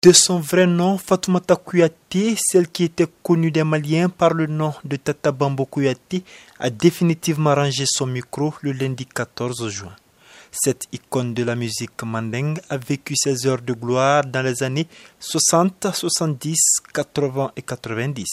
De son vrai nom, Fatoumata Kouyaté, celle qui était connue des Maliens par le nom de Tata Bambo Kouyaté, a définitivement rangé son micro le lundi 14 juin. Cette icône de la musique mandingue a vécu ses heures de gloire dans les années 60, 70, 80 et 90.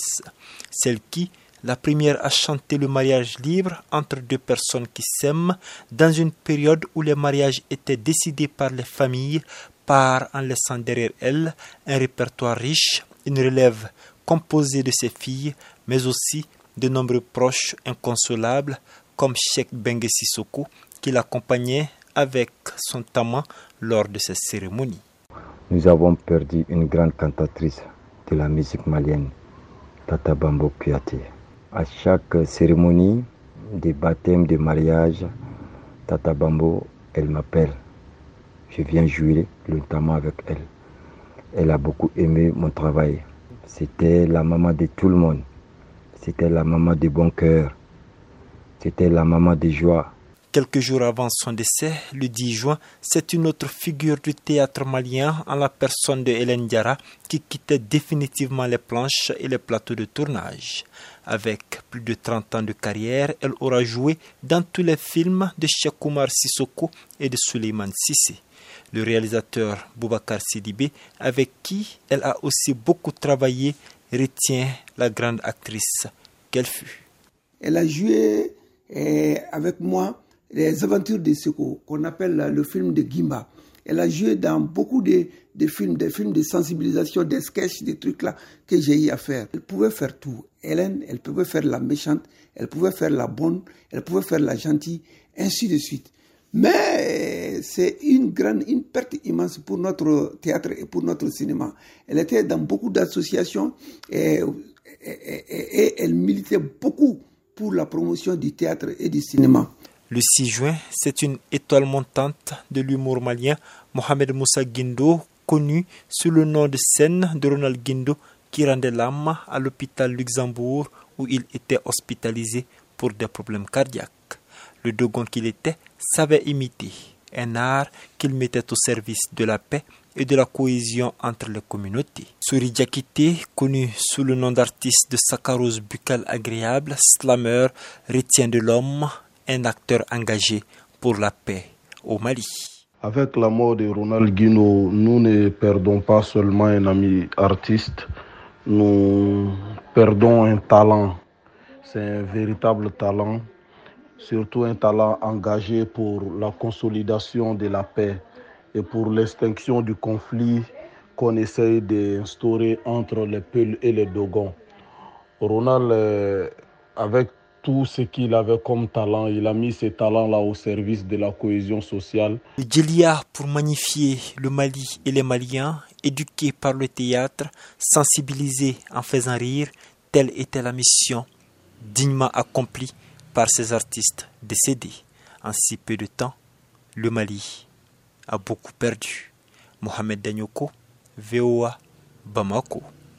Celle qui, la première à chanter le mariage libre entre deux personnes qui s'aiment dans une période où les mariages étaient décidés par les familles part en laissant derrière elle un répertoire riche, une relève composée de ses filles, mais aussi de nombreux proches inconsolables comme Sheikh Bengue Sissoko qui l'accompagnait avec son taman lors de ces cérémonies. Nous avons perdu une grande cantatrice de la musique malienne, Tata Bambo Kouyaté. À chaque cérémonie des baptêmes, de mariage, Tata Bambo, elle m'appelle je viens jouer notamment avec elle. Elle a beaucoup aimé mon travail. C'était la maman de tout le monde. C'était la maman de bon cœur. C'était la maman de joie. Quelques jours avant son décès, le 10 juin, c'est une autre figure du théâtre malien en la personne de Hélène Diara qui quittait définitivement les planches et les plateaux de tournage. Avec plus de 30 ans de carrière, elle aura joué dans tous les films de Cheikh Oumar Sissoko et de Suleiman Sissi le réalisateur Boubacar Sidibé, avec qui elle a aussi beaucoup travaillé, retient la grande actrice qu'elle fut. Elle a joué eh, avec moi les aventures de Seko, qu'on appelle le film de Gimba. Elle a joué dans beaucoup de, films, des films de sensibilisation, des sketchs, des trucs là que j'ai eu à faire. Elle pouvait faire tout. Hélène, elle pouvait faire la méchante, elle pouvait faire la bonne, elle pouvait faire la gentille, ainsi de suite. Mais c'est une grande, une perte immense pour notre théâtre et pour notre cinéma. Elle était dans beaucoup d'associations et, elle militait beaucoup pour la promotion du théâtre et du cinéma. Le 6 juin, c'est une étoile montante de l'humour malien, Mohamed Moussa Guindo, connu sous le nom de scène de Ronald Guindo, qui rendait l'âme à l'hôpital Luxembourg où il était hospitalisé pour des problèmes cardiaques. Le Dogon qu'il était savait imiter, un art qu'il mettait au service de la paix et de la cohésion entre les communautés. Souri Diakité, connu sous le nom d'artiste de saccharose buccale agréable, slammer, retient de l'homme un acteur engagé pour la paix au Mali. Avec la mort de Ronald Guino, nous ne perdons pas seulement un ami artiste, nous perdons un talent. C'est un véritable talent surtout un talent engagé pour la consolidation de la paix et pour l'extinction du conflit qu'on essaye d'instaurer entre les Peuls et les Dogons. Ronald, euh, avec tout ce qu'il avait comme talent, il a mis ses talents-là au service de la cohésion sociale. Le Djelia pour magnifier le Mali et les Maliens, éduqués par le théâtre, sensibilisés en faisant rire, telle était la mission dignement accomplie par ces artistes décédés en si peu de temps, le Mali a beaucoup perdu. Mohamed Danyoko, VOA, Bamako.